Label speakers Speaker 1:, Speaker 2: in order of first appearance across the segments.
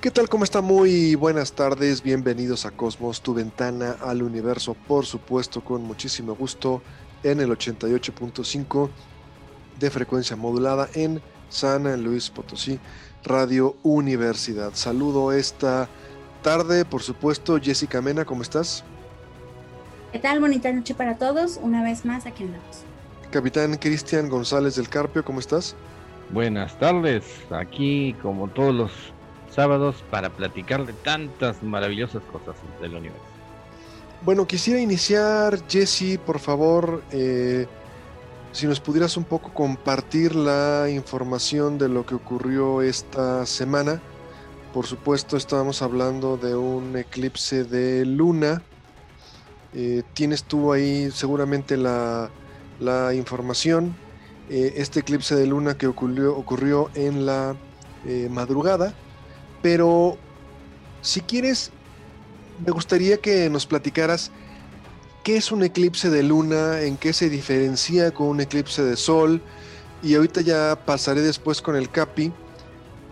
Speaker 1: ¿Qué tal? ¿Cómo está? Muy buenas tardes, bienvenidos a Cosmos, tu ventana al universo, por supuesto, con muchísimo gusto en el 88.5 de frecuencia modulada en San Luis Potosí, Radio Universidad. Saludo esta tarde, por supuesto, Jessica Mena, ¿cómo estás?
Speaker 2: ¿Qué tal? Bonita noche para todos, una vez más aquí andamos.
Speaker 1: Capitán Cristian González del Carpio, ¿cómo estás?
Speaker 3: Buenas tardes, aquí como todos los sábados para platicar de tantas maravillosas cosas del universo.
Speaker 1: Bueno, quisiera iniciar, Jesse, por favor, eh, si nos pudieras un poco compartir la información de lo que ocurrió esta semana. Por supuesto, estábamos hablando de un eclipse de luna. Eh, tienes tú ahí seguramente la, información. Eh, este eclipse de luna que ocurrió, ocurrió en la madrugada pero si quieres, me gustaría que nos platicaras qué es un eclipse de luna, en qué se diferencia con un eclipse de sol. Y ahorita ya pasaré después con el Capi,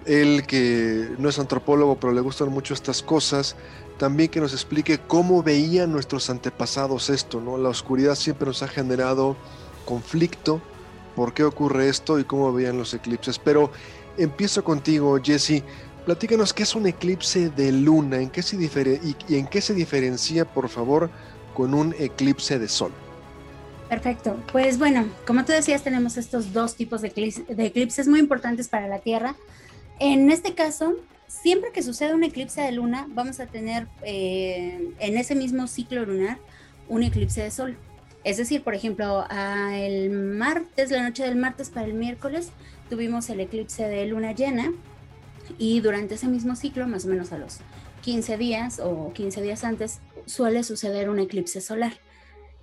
Speaker 1: él que no es antropólogo, pero le gustan mucho estas cosas, también que nos explique cómo veían nuestros antepasados esto, ¿no? La oscuridad siempre nos ha generado conflicto, por qué ocurre esto y cómo veían los eclipses. Pero empiezo contigo, Jesse. Platícanos qué es un eclipse de luna, ¿En qué se y, en qué se diferencia, por favor, con un eclipse de sol.
Speaker 2: Perfecto. Pues bueno, como tú decías, tenemos estos dos tipos de, eclipses muy importantes para la Tierra. En este caso, siempre que suceda un eclipse de luna, vamos a tener eh, en ese mismo ciclo lunar un eclipse de sol. Es decir, por ejemplo, el martes, la noche del martes para el miércoles, tuvimos el eclipse de luna llena y durante ese mismo ciclo, más o menos a los 15 días o 15 días antes, suele suceder un eclipse solar.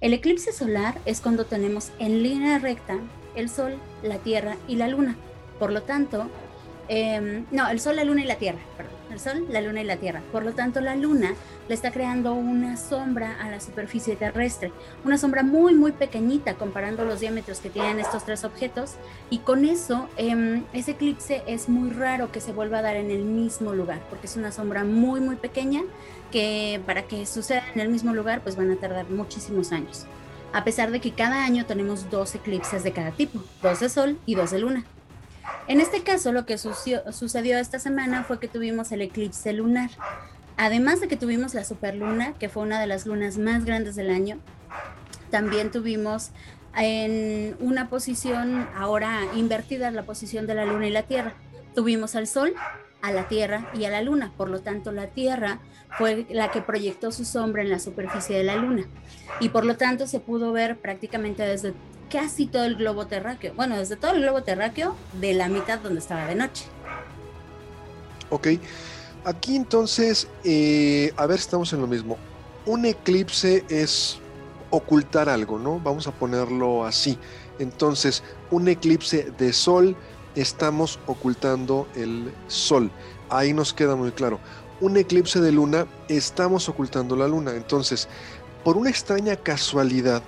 Speaker 2: El eclipse solar es cuando tenemos en línea recta el Sol, la Tierra y la Luna. Por lo tanto, em, no, el Sol, la Luna y la Tierra, perdón el Sol, la Luna y la Tierra. Por lo tanto, la Luna le está creando una sombra a la superficie terrestre, una sombra muy, muy pequeñita comparando los diámetros que tienen estos tres objetos. Y con eso, em, ese eclipse es muy raro que se vuelva a dar en el mismo lugar, porque es una sombra muy, muy pequeña que para que suceda en el mismo lugar, pues van a tardar muchísimos años. A pesar de que cada año tenemos dos eclipses de cada tipo, dos de Sol y dos de Luna. En este caso, lo que sucedió esta semana fue que tuvimos el eclipse lunar. Además de que tuvimos la superluna, que fue una de las lunas más grandes del año, también tuvimos en una posición ahora invertida la posición de la luna y la tierra. Tuvimos al sol, a la tierra y a la luna. Por lo tanto, la tierra fue la que proyectó su sombra en la superficie de la luna. Y por lo tanto se pudo ver prácticamente desde casi todo el globo terráqueo. Bueno, desde todo el globo terráqueo de la mitad donde estaba de noche.
Speaker 1: Ok. Aquí entonces, eh, a ver, estamos en lo mismo. Un eclipse es ocultar algo, ¿no? Vamos a ponerlo así. Entonces, un eclipse de sol, estamos ocultando el sol. Ahí nos queda muy claro. Un eclipse de luna, estamos ocultando la luna. Entonces, por una extraña casualidad,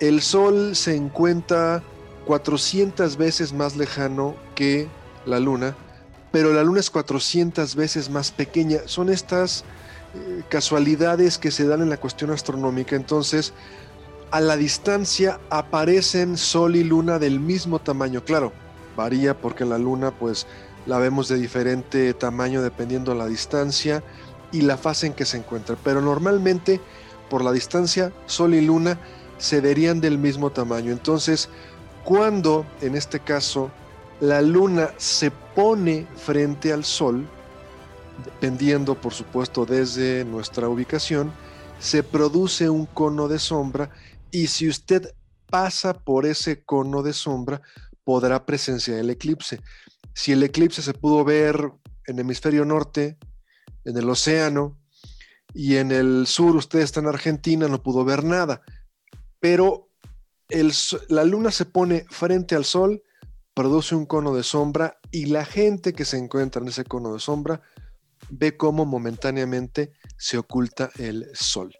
Speaker 1: el Sol se encuentra 400 veces más lejano que la Luna, pero la Luna es 400 veces más pequeña. Son estas eh, casualidades que se dan en la cuestión astronómica. Entonces, a la distancia aparecen Sol y Luna del mismo tamaño. Claro, varía porque la Luna pues la vemos de diferente tamaño dependiendo de la distancia y la fase en que se encuentra. Pero normalmente por la distancia Sol y Luna se verían del mismo tamaño. Entonces, cuando en este caso la luna se pone frente al sol, dependiendo por supuesto desde nuestra ubicación, se produce un cono de sombra y si usted pasa por ese cono de sombra, podrá presenciar el eclipse. Si el eclipse se pudo ver en el hemisferio norte, en el océano, y en el sur, usted está en Argentina, no pudo ver nada. Pero la luna se pone frente al sol, produce un cono de sombra y la gente que se encuentra en ese cono de sombra ve cómo momentáneamente se oculta el sol.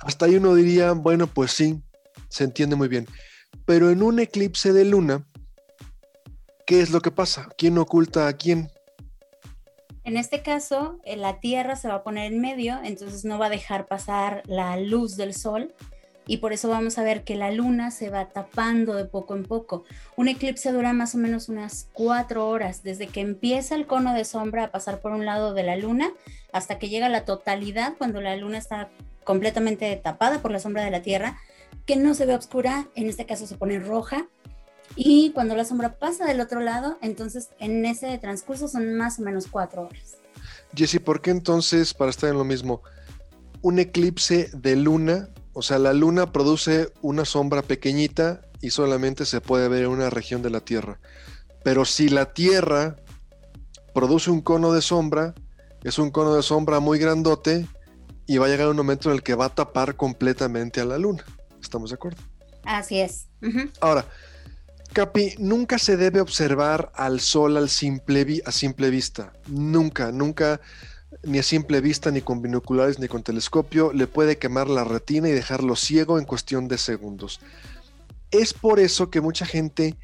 Speaker 1: Hasta ahí uno diría, bueno, pues sí, se entiende muy bien. Pero en un eclipse de luna, ¿qué es lo que pasa? ¿Quién oculta a quién?
Speaker 2: En este caso, eh, la Tierra se va a poner en medio, entonces no va a dejar pasar la luz del Sol y por eso vamos a ver que la luna se va tapando de poco en poco. Un eclipse dura más o menos unas cuatro horas, desde que empieza el cono de sombra a pasar por un lado de la luna hasta que llega la totalidad cuando la luna está completamente tapada por la sombra de la Tierra, que no se ve oscura, en este caso se pone roja. Y cuando la sombra pasa del otro lado, entonces en ese transcurso son más o menos cuatro horas.
Speaker 1: Jesse, ¿por qué entonces, para estar en lo mismo, un eclipse de luna o sea, la luna produce una sombra pequeñita y solamente se puede ver en una región de la Tierra. Pero si la Tierra produce un cono de sombra, es un cono de sombra muy grandote y va a llegar un momento en el que va a tapar completamente a la luna. ¿Estamos de acuerdo?
Speaker 2: Así es.
Speaker 1: Ahora, Capi, nunca se debe observar al sol al simple a simple vista. Nunca, nunca ni a simple vista, ni con binoculares, ni con telescopio, le puede quemar la retina y dejarlo ciego en cuestión de segundos. Es por eso que mucha gente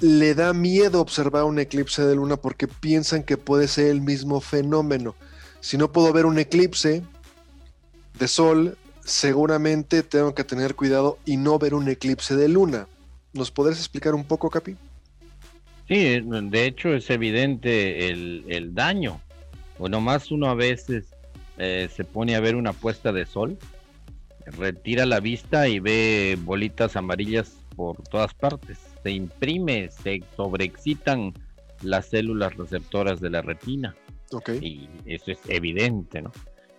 Speaker 1: le da miedo observar un eclipse de luna porque piensan que puede ser el mismo fenómeno. Si no puedo ver un eclipse de sol, seguramente tengo que tener cuidado y no ver un eclipse de luna. ¿Nos podrías explicar un poco, Capi?
Speaker 3: Sí, de hecho es evidente el, el daño o nomás uno a veces eh, se pone a ver una puesta de sol, retira la vista y ve bolitas amarillas por todas partes. Se imprime, se sobreexcitan las células receptoras de la retina. Y eso es evidente, ¿no?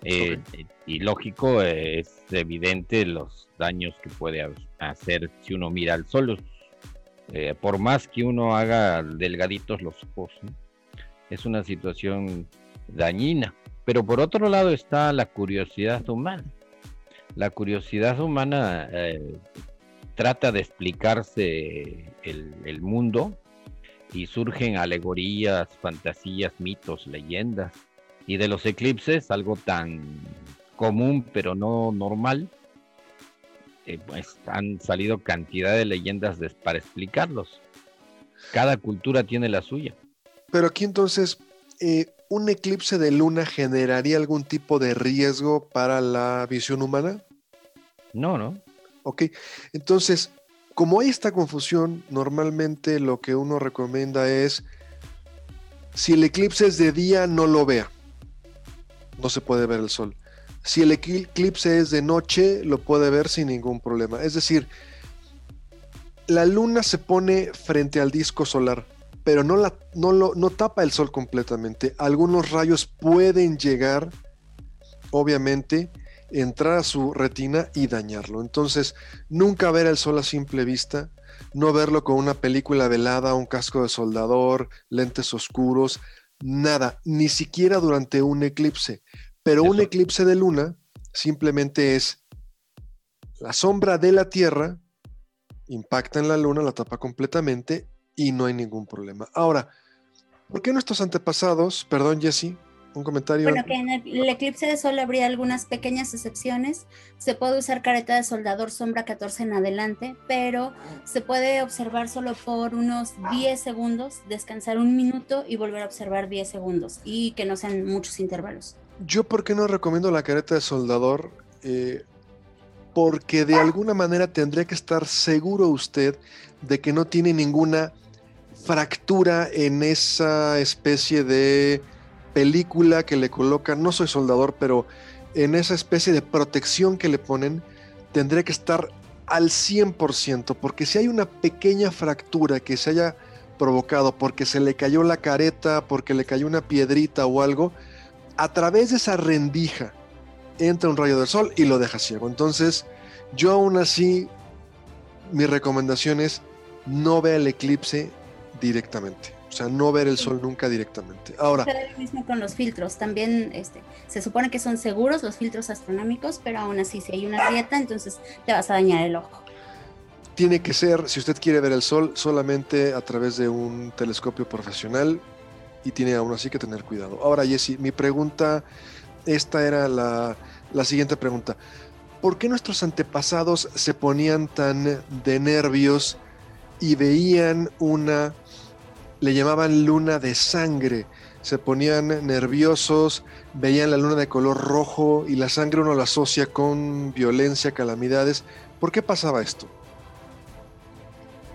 Speaker 3: Eh, y lógico, es evidente los daños que puede hacer si uno mira al sol. Eh, por más que uno haga delgaditos los ojos, es una situación dañina. Pero por otro lado está la curiosidad humana. La curiosidad humana eh, trata de explicarse el, mundo y surgen alegorías, fantasías, mitos, leyendas. Y de los eclipses, algo tan común pero no normal, eh, pues han salido cantidad de leyendas para explicarlos. Cada cultura tiene la suya.
Speaker 1: Pero aquí entonces, eh, ¿un eclipse de luna generaría algún tipo de riesgo para la visión humana?
Speaker 3: No, no.
Speaker 1: Ok, entonces, como hay esta confusión, normalmente lo que uno recomienda es, si el eclipse es de día, no lo vea. No se puede ver el sol. Si el eclipse es de noche, lo puede ver sin ningún problema. Es decir, la luna se pone frente al disco solar pero no, la, no, lo, no tapa el sol completamente. Algunos rayos pueden llegar, obviamente, entrar a su retina y dañarlo. Entonces, nunca ver el sol a simple vista, no verlo con una película velada, un casco de soldador, lentes oscuros, nada, ni siquiera durante un eclipse. Pero un eclipse de luna simplemente es la sombra de la Tierra impacta en la luna, la tapa completamente y no hay ningún problema. Ahora, ¿por qué nuestros antepasados, perdón Jesse, un comentario?
Speaker 2: Bueno, que en el, eclipse de sol habría algunas pequeñas excepciones. Se puede usar careta de soldador sombra 14 en adelante, pero se puede observar solo por unos 10 segundos, descansar un minuto y volver a observar 10 segundos y que no sean muchos intervalos.
Speaker 1: Yo, ¿por qué no recomiendo la careta de soldador? Eh, porque de alguna manera tendría que estar seguro usted de que no tiene ninguna fractura en esa especie de película que le colocan, no soy soldador, pero en esa especie de protección que le ponen, tendría que estar al 100%, porque si hay una pequeña fractura que se haya provocado porque se le cayó la careta, porque le cayó una piedrita o algo, a través de esa rendija entra un rayo del sol y lo deja ciego. Entonces, yo aún así, mi recomendación es no vea el eclipse directamente. O sea, no ver el sol nunca directamente. Ahora.
Speaker 2: lo mismo con los filtros. También este, se supone que son seguros los filtros astronómicos, pero aún así, si hay una grieta, entonces te vas a dañar el ojo.
Speaker 1: Tiene que ser, si usted quiere ver el sol, solamente a través de un telescopio profesional y tiene aún así que tener cuidado. Ahora, Jesse, mi pregunta, esta era la, la siguiente pregunta. ¿Por qué nuestros antepasados se ponían tan de nervios y veían una le llamaban luna de sangre. Se ponían nerviosos, veían la luna de color rojo y la sangre uno la asocia con violencia, calamidades. ¿Por qué pasaba esto?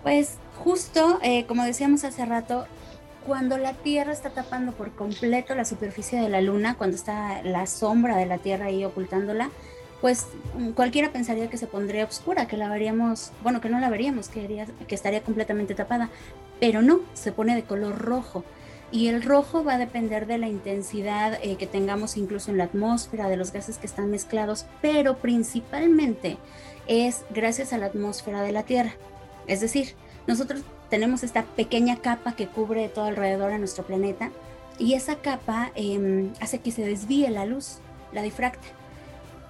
Speaker 2: Pues justo, eh, como decíamos hace rato, cuando la Tierra está tapando por completo la superficie de la Luna, cuando está la sombra de la Tierra ahí ocultándola, pues mm, cualquiera pensaría que se pondría oscura, que la veríamos, bueno, que no la veríamos, que, que estaría completamente tapada pero no, se pone de color rojo. Y el rojo va a depender de la intensidad eh, que tengamos incluso en la atmósfera, de los gases que están mezclados, pero principalmente es gracias a la atmósfera de la Tierra. Es decir, nosotros tenemos esta pequeña capa que cubre todo alrededor de nuestro planeta y esa capa em, hace que se desvíe la luz, la difracta.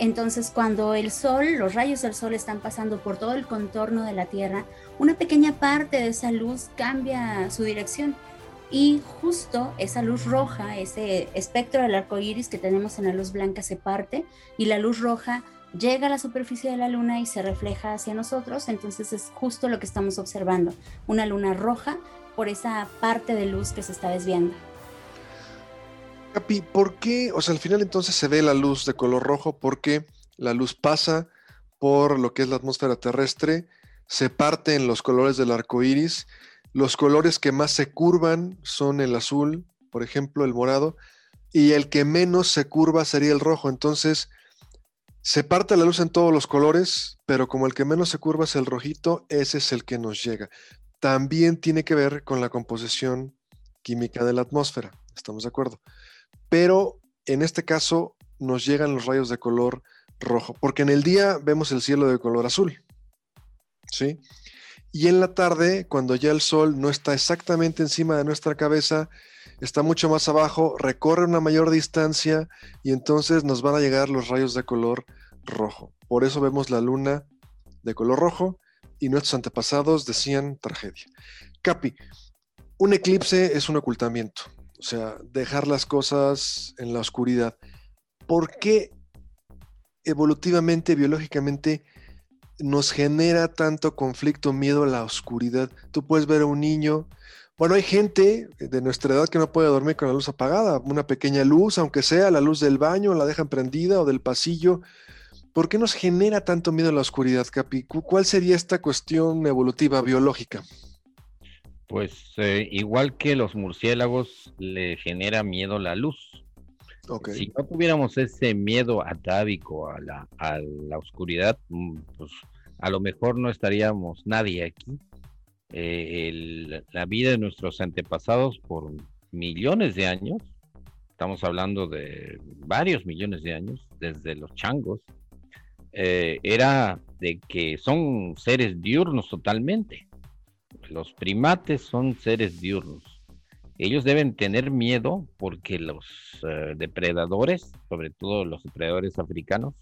Speaker 2: Entonces, cuando el sol, los rayos del sol están pasando por todo el contorno de la Tierra, una pequeña parte de esa luz cambia su dirección y justo esa luz roja, ese espectro del arco iris que tenemos en la luz blanca se parte y la luz roja llega a la superficie de la luna y se refleja hacia nosotros. Entonces, es justo lo que estamos observando: una luna roja por esa parte de luz que se está desviando.
Speaker 1: Capi, ¿por qué? O sea, al final entonces se ve la luz de color rojo porque la luz pasa por lo que es la atmósfera terrestre, se parte en los colores del arco iris. Los colores que más se curvan son el azul, por ejemplo, el morado, y el que menos se curva sería el rojo. Entonces, se parte la luz en todos los colores, pero como el que menos se curva es el rojito, ese es el que nos llega. También tiene que ver con la composición química de la atmósfera. ¿Estamos de acuerdo? Pero en este caso nos llegan los rayos de color rojo, porque en el día vemos el cielo de color azul, ¿sí? Y en la tarde, cuando ya el sol no está exactamente encima de nuestra cabeza, está mucho más abajo, recorre una mayor distancia y entonces nos van a llegar los rayos de color rojo. Por eso vemos la luna de color rojo y nuestros antepasados decían tragedia. Capi, un eclipse es un ocultamiento. O sea, dejar las cosas en la oscuridad. ¿Por qué evolutivamente, biológicamente, nos genera tanto conflicto, miedo a la oscuridad? Tú puedes ver a un niño, bueno, hay gente de nuestra edad que no puede dormir con la luz apagada, una pequeña luz, aunque sea la luz del baño, la dejan prendida o del pasillo. ¿Por qué nos genera tanto miedo a la oscuridad, Capi? ¿Cuál sería esta cuestión evolutiva, biológica?
Speaker 3: Pues eh, igual que los murciélagos le genera miedo la luz. Si no tuviéramos ese miedo atávico a la, a la oscuridad, mm, pues a lo mejor no estaríamos nadie aquí. Eh, la vida de nuestros antepasados por millones de años, estamos hablando de varios millones de años, desde los changos, eh, era de que son seres diurnos totalmente los primates son seres diurnos. Ellos deben tener miedo porque los eh, depredadores, sobre todo los depredadores africanos,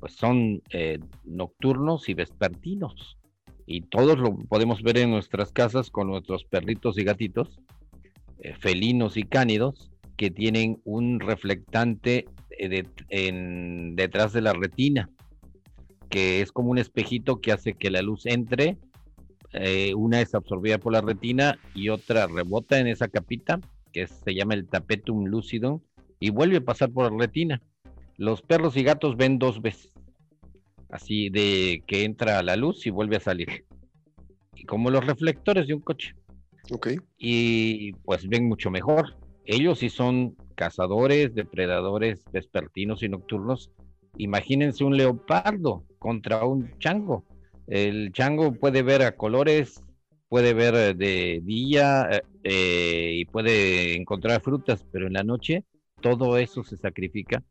Speaker 3: pues son eh, nocturnos y vespertinos. Y todos lo podemos ver en nuestras casas con nuestros perritos y gatitos, eh, felinos y cánidos, que tienen un reflectante detrás de la retina, que es como un espejito que hace que la luz entre eh, una es absorbida por la retina y otra rebota en esa capita, que se llama el tapetum lucidum, y vuelve a pasar por la retina. Los perros y gatos ven dos veces, así de que entra la luz y vuelve a salir. Y como los reflectores de un coche.
Speaker 1: Ok.
Speaker 3: Y pues ven mucho mejor. Ellos sí son cazadores, depredadores vespertinos y nocturnos. Imagínense un leopardo contra un chango el chango puede ver a colores, puede ver eh, de día eh, eh, y puede encontrar frutas, pero en la noche todo eso se sacrifica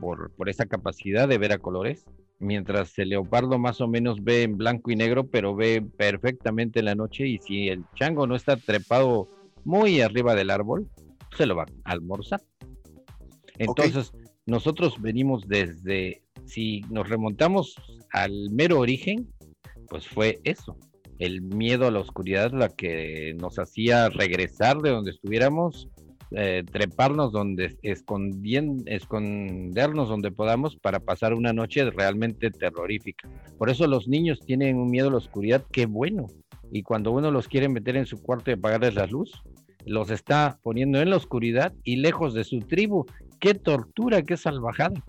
Speaker 3: por, por esa capacidad de ver a colores, mientras el leopardo más o menos ve en blanco y negro, pero ve perfectamente en la noche y si el chango no está trepado muy arriba del árbol, se lo va a almorzar. Entonces, nosotros venimos desde, si nos remontamos al mero origen, pues fue eso, el miedo a la oscuridad la que nos hacía regresar de donde estuviéramos, eh, treparnos donde escondernos donde podamos para pasar una noche realmente terrorífica. Por eso los niños tienen un miedo a la oscuridad, qué bueno. Y cuando uno los quiere meter en su cuarto y apagarles la luz, los está poniendo en la oscuridad y lejos de su tribu. Qué tortura, qué salvajada.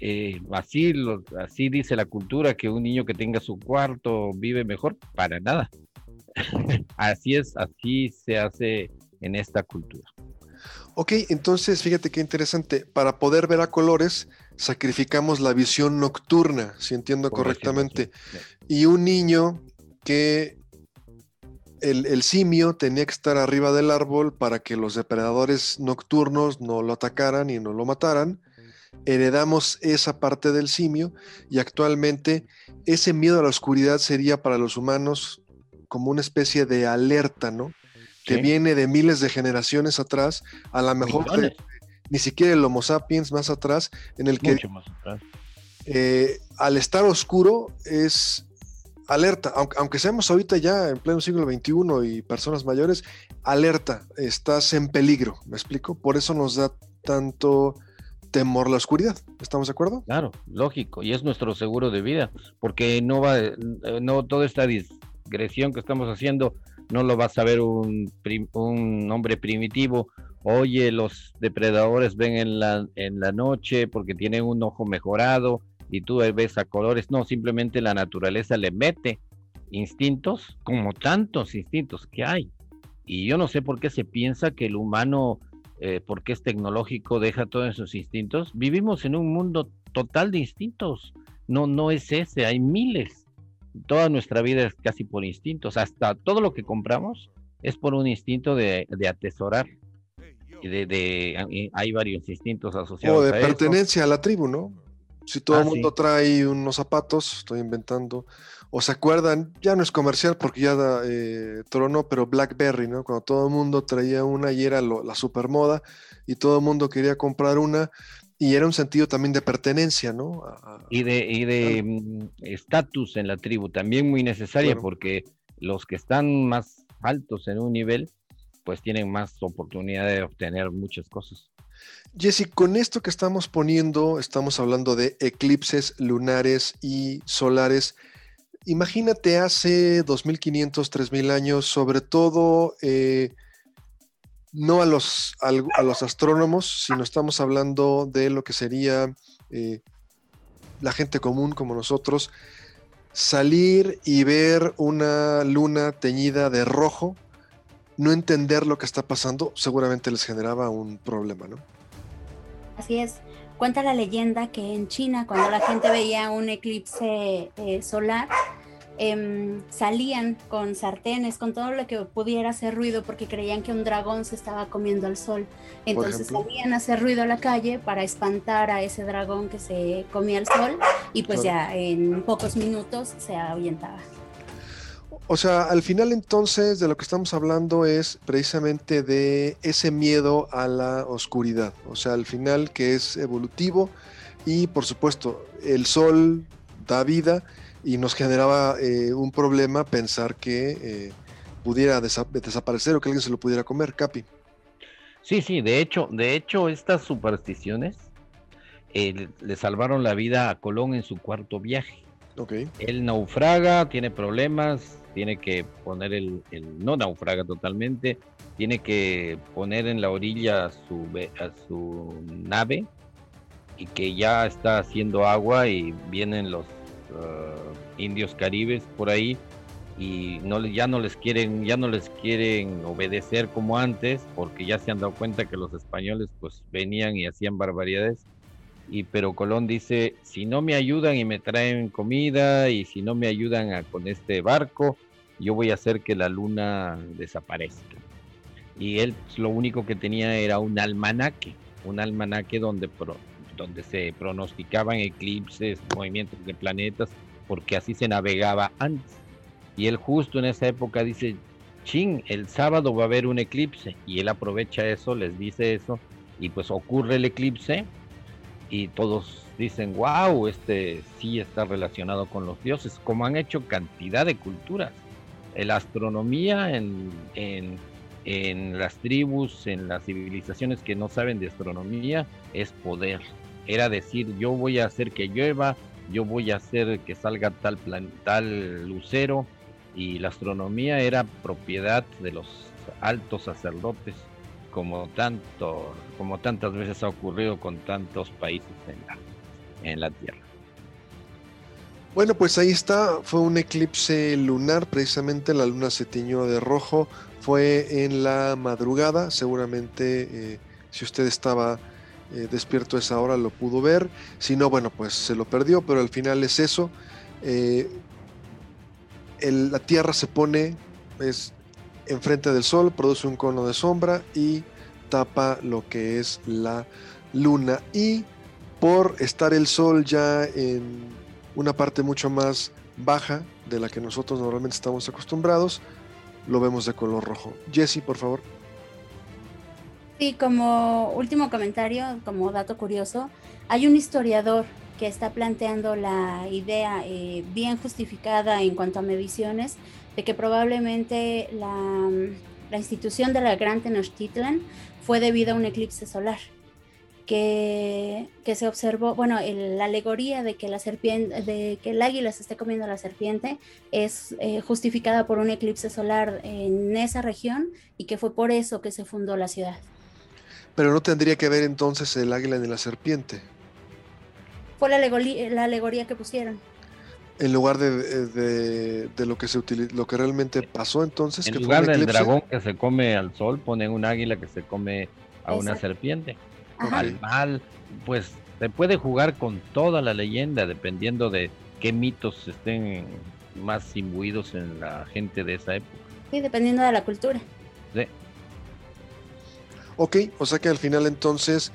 Speaker 3: Eh, así, lo, así dice la cultura que un niño que tenga su cuarto vive mejor, para nada. así es, así se hace en esta cultura.
Speaker 1: Ok, entonces fíjate qué interesante. Para poder ver a colores, sacrificamos la visión nocturna, si entiendo correctamente. Y un niño que el, simio tenía que estar arriba del árbol para que los depredadores nocturnos no lo atacaran y no lo mataran. Heredamos esa parte del simio y actualmente ese miedo a la oscuridad sería para los humanos como una especie de alerta, ¿no? Que viene de miles de generaciones atrás, a lo mejor ni siquiera el Homo sapiens más atrás, en el que eh, al estar oscuro es alerta, aunque, aunque seamos ahorita ya en pleno siglo XXI y personas mayores, alerta, estás en peligro, ¿me explico? Por eso nos da tanto temor la oscuridad, ¿estamos de acuerdo?
Speaker 3: Claro, lógico, y es nuestro seguro de vida, porque no va, no toda esta digresión que estamos haciendo no lo va a saber un, un hombre primitivo. Oye, los depredadores ven en la, en la noche porque tienen un ojo mejorado, y tú ves a colores, no, simplemente la naturaleza le mete instintos como tantos instintos que hay. Y yo no sé por qué se piensa que el humano, eh, porque es tecnológico, deja todos esos instintos. Vivimos en un mundo total de instintos. No, no es ese, hay miles. Toda nuestra vida es casi por instintos. Hasta todo lo que compramos es por un instinto de, atesorar. De, de, hay varios instintos asociados.
Speaker 1: O de pertenencia a la tribu, ¿no? Si todo el ah, mundo trae unos zapatos, estoy inventando, o se acuerdan, ya no es comercial porque ya eh, tronó, pero Blackberry, ¿no? Cuando todo el mundo traía una y era la super moda y todo el mundo quería comprar una y era un sentido también de pertenencia, ¿no?
Speaker 3: y de de mm, estatus en la tribu, también muy necesaria porque los que están más altos en un nivel, pues tienen más oportunidad de obtener muchas cosas.
Speaker 1: Jesse, con esto que estamos poniendo, estamos hablando de eclipses lunares y solares. Imagínate hace 2500, 3000 años, sobre todo eh, no a los, astrónomos, sino estamos hablando de lo que sería eh, la gente común como nosotros, salir y ver una luna teñida de rojo, no entender lo que está pasando, seguramente les generaba un problema, ¿no?
Speaker 2: Así es. Cuenta la leyenda que en China, cuando la gente veía un eclipse eh, solar, em, salían con sartenes, con todo lo que pudiera hacer ruido, porque creían que un dragón se estaba comiendo al sol. Entonces salían a hacer ruido a la calle para espantar a ese dragón que se comía el sol y pues ya en pocos minutos se ahuyentaba.
Speaker 1: O sea, al final entonces de lo que estamos hablando es precisamente de ese miedo a la oscuridad. O sea, al final que es evolutivo y por supuesto el sol da vida y nos generaba eh, un problema pensar que eh, pudiera desaparecer o que alguien se lo pudiera comer, Capi.
Speaker 3: Sí, sí, de hecho, de hecho estas supersticiones eh, le salvaron la vida a Colón en su cuarto viaje. Okay. Él naufraga, tiene problemas, tiene que poner el, no naufraga totalmente, tiene que poner en la orilla a su, nave y que ya está haciendo agua y vienen los uh, indios caribes por ahí y no ya no les quieren ya no les quieren obedecer como antes porque ya se han dado cuenta que los españoles pues venían y hacían barbaridades. Y pero Colón dice si no me ayudan y me traen comida y si no me ayudan con este barco yo voy a hacer que la luna desaparezca. Y él lo único que tenía era un almanaque, un almanaque donde, donde se pronosticaban eclipses, movimientos de planetas, porque así se navegaba antes. Y él justo en esa época dice, chin, el sábado va a haber un eclipse y él aprovecha eso, les dice eso y pues ocurre el eclipse y todos dicen, wow, este sí está relacionado con los dioses, como han hecho cantidad de culturas. La astronomía en, en, en las tribus, en las civilizaciones que no saben de astronomía, es poder. Era decir, yo voy a hacer que llueva, yo voy a hacer que salga tal, plan, tal lucero, y la astronomía era propiedad de los altos sacerdotes como tanto como tantas veces ha ocurrido con tantos países en la, en la Tierra.
Speaker 1: Bueno, pues ahí está, fue un eclipse lunar, precisamente la luna se tiñó de rojo, fue en la madrugada, seguramente eh, si usted estaba eh, despierto a esa hora lo pudo ver, si no, bueno, pues se lo perdió, pero al final es eso. Eh, la Tierra se pone es enfrente del Sol, produce un cono de sombra y tapa lo que es la Luna. Y por estar el Sol ya en una parte mucho más baja de la que nosotros normalmente estamos acostumbrados, lo vemos de color rojo. Jesse, por favor.
Speaker 2: Sí, como último comentario, como dato curioso, hay un historiador que está planteando la idea eh, bien justificada en cuanto a mediciones de que probablemente la, la institución de la Gran Tenochtitlan fue debido a un eclipse solar. Que, que, se observó, bueno, la alegoría de que la serpiente, de que el águila se esté comiendo a la serpiente es eh, justificada por un eclipse solar en esa región y que fue por eso que se fundó la ciudad.
Speaker 1: Pero no tendría que ver entonces el águila ni la serpiente
Speaker 2: fue la alegoría, la alegoría que pusieron.
Speaker 1: En lugar de, de, lo que se lo que realmente pasó entonces.
Speaker 3: En que lugar del dragón que se come al sol, ponen un águila que se come a una serpiente. Al mal, pues se puede jugar con toda la leyenda dependiendo de qué mitos estén más imbuidos en la gente de esa época.
Speaker 2: Sí, dependiendo de la cultura. Sí.
Speaker 1: Ok, o sea que al final entonces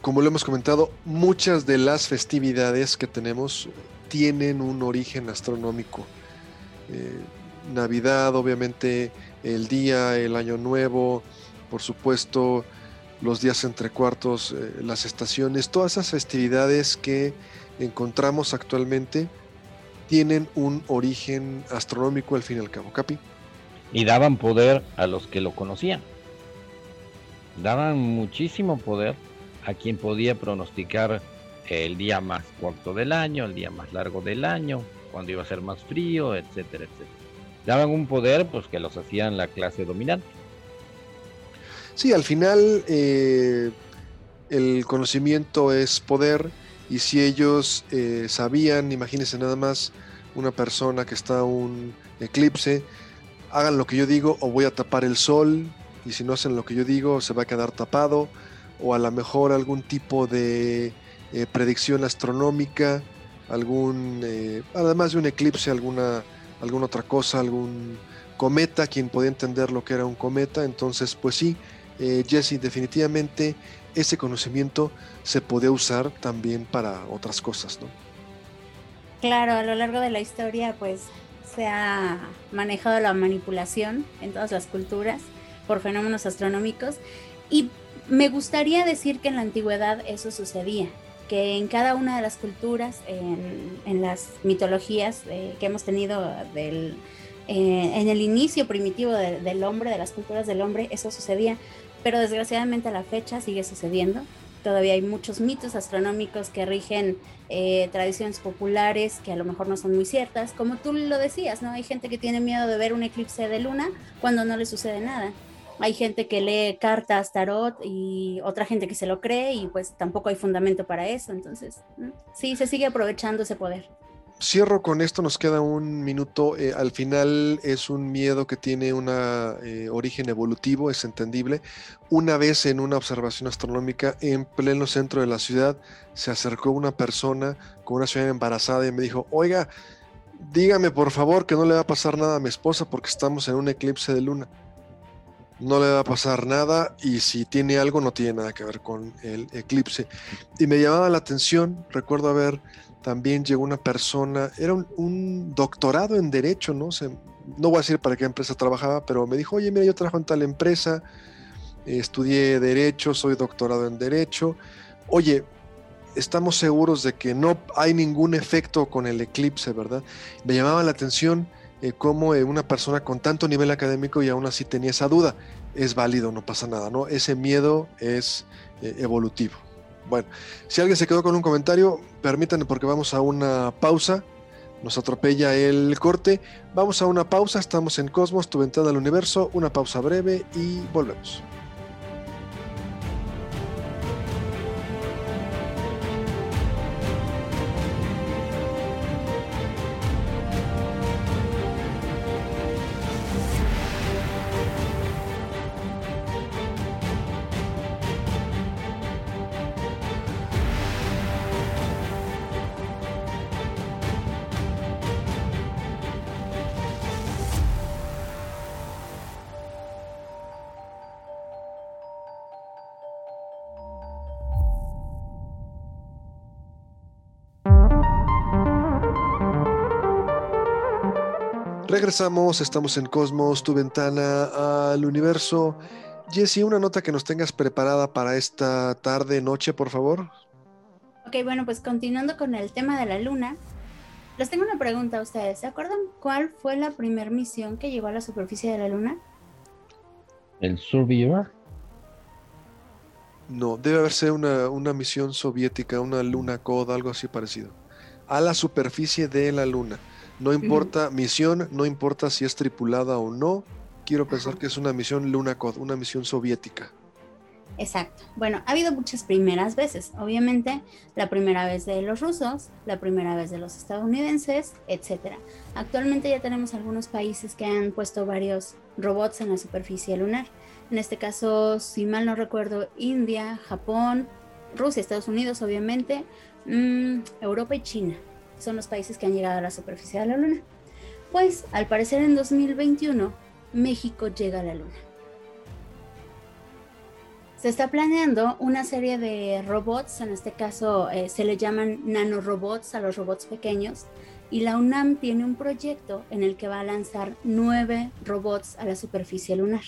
Speaker 1: como lo hemos comentado, muchas de las festividades que tenemos tienen un origen astronómico. Eh, Navidad, obviamente, el día, el año nuevo, por supuesto, los días entre cuartos, eh, las estaciones, todas esas festividades que encontramos actualmente tienen un origen astronómico al fin y al cabo. Capi.
Speaker 3: Y daban poder a los que lo conocían. Daban muchísimo poder a quien podía pronosticar el día más corto del año, el día más largo del año, cuando iba a ser más frío, etcétera, etcétera. Daban un poder pues que los hacían la clase dominante.
Speaker 1: Sí, al final eh, el conocimiento es poder y si ellos eh, sabían, imagínense nada más una persona que está un eclipse, hagan lo que yo digo o voy a tapar el sol y si no hacen lo que yo digo se va a quedar tapado o a lo mejor algún tipo de eh, predicción astronómica, algún, eh, además de un eclipse, alguna, alguna otra cosa, algún cometa, quien podía entender lo que era un cometa. Entonces, pues sí, eh, Jesse, definitivamente ese conocimiento se puede usar también para otras cosas, ¿no?
Speaker 2: Claro, a lo largo de la historia, pues se ha manejado la manipulación en todas las culturas por fenómenos astronómicos y me gustaría decir que en la antigüedad eso sucedía, que en cada una de las culturas, en, las mitologías eh, que hemos tenido del, eh, en el inicio primitivo del hombre, de las culturas del hombre, eso sucedía, pero desgraciadamente a la fecha sigue sucediendo. Todavía hay muchos mitos astronómicos que rigen eh, tradiciones populares que a lo mejor no son muy ciertas. Como tú lo decías, ¿no? Hay gente que tiene miedo de ver un eclipse de luna cuando no le sucede nada hay gente que lee cartas, tarot y otra gente que se lo cree y pues tampoco hay fundamento para eso. Entonces, sí, se sigue aprovechando ese poder.
Speaker 1: Cierro con esto, nos queda un minuto. Eh, al final es un miedo que tiene un eh, origen evolutivo, es entendible. Una vez en una observación astronómica en pleno centro de la ciudad, se acercó una persona con una ciudad embarazada y me dijo, oiga, dígame por favor que no le va a pasar nada a mi esposa porque estamos en un eclipse de luna no le va a pasar nada y si tiene algo no tiene nada que ver con el eclipse. Y me llamaba la atención, recuerdo haber también llegó una persona, era un, doctorado en Derecho, ¿no? no voy a decir para qué empresa trabajaba, pero me dijo, oye, mira, yo trabajo en tal empresa, estudié Derecho, soy doctorado en Derecho. Oye, estamos seguros de que no hay ningún efecto con el eclipse, ¿verdad? Me llamaba la atención eh, cómo eh, una persona con tanto nivel académico y aún así tenía esa duda. Es válido, no pasa nada, ¿no? Ese miedo es eh, evolutivo. Bueno, si alguien se quedó con un comentario, permítanme porque vamos a una pausa. Nos atropella el corte. Vamos a una pausa. Estamos en Cosmos, tu ventana al universo. Una pausa breve y volvemos. Regresamos, estamos en Cosmos, tu ventana al universo. Jesse, una nota que nos tengas preparada para esta tarde, noche, por favor.
Speaker 2: Ok, bueno, pues continuando con el tema de la luna, les tengo una pregunta a ustedes. ¿Se acuerdan cuál fue la primera misión que llegó a la superficie de la luna?
Speaker 3: ¿El Survivor?
Speaker 1: No, debe haber sido una, una misión soviética, una Luna Code, algo así parecido. A la superficie de la luna. No importa misión, no importa si es tripulada o no. Quiero pensar que es una misión Lunacod, una misión soviética.
Speaker 2: Exacto. Bueno, ha habido muchas primeras veces. Obviamente, la primera vez de los rusos, la primera vez de los estadounidenses, etc. Actualmente ya tenemos algunos países que han puesto varios robots en la superficie lunar. En este caso, si mal no recuerdo, India, Japón, Rusia, Estados Unidos, obviamente, mm, Europa y China son los países que han llegado a la superficie de la Luna. Pues al parecer en 2021 México llega a la Luna. Se está planeando una serie de robots, en este caso eh, se le llaman nanorobots a los robots pequeños, y la UNAM tiene un proyecto en el que va a lanzar nueve robots a la superficie lunar.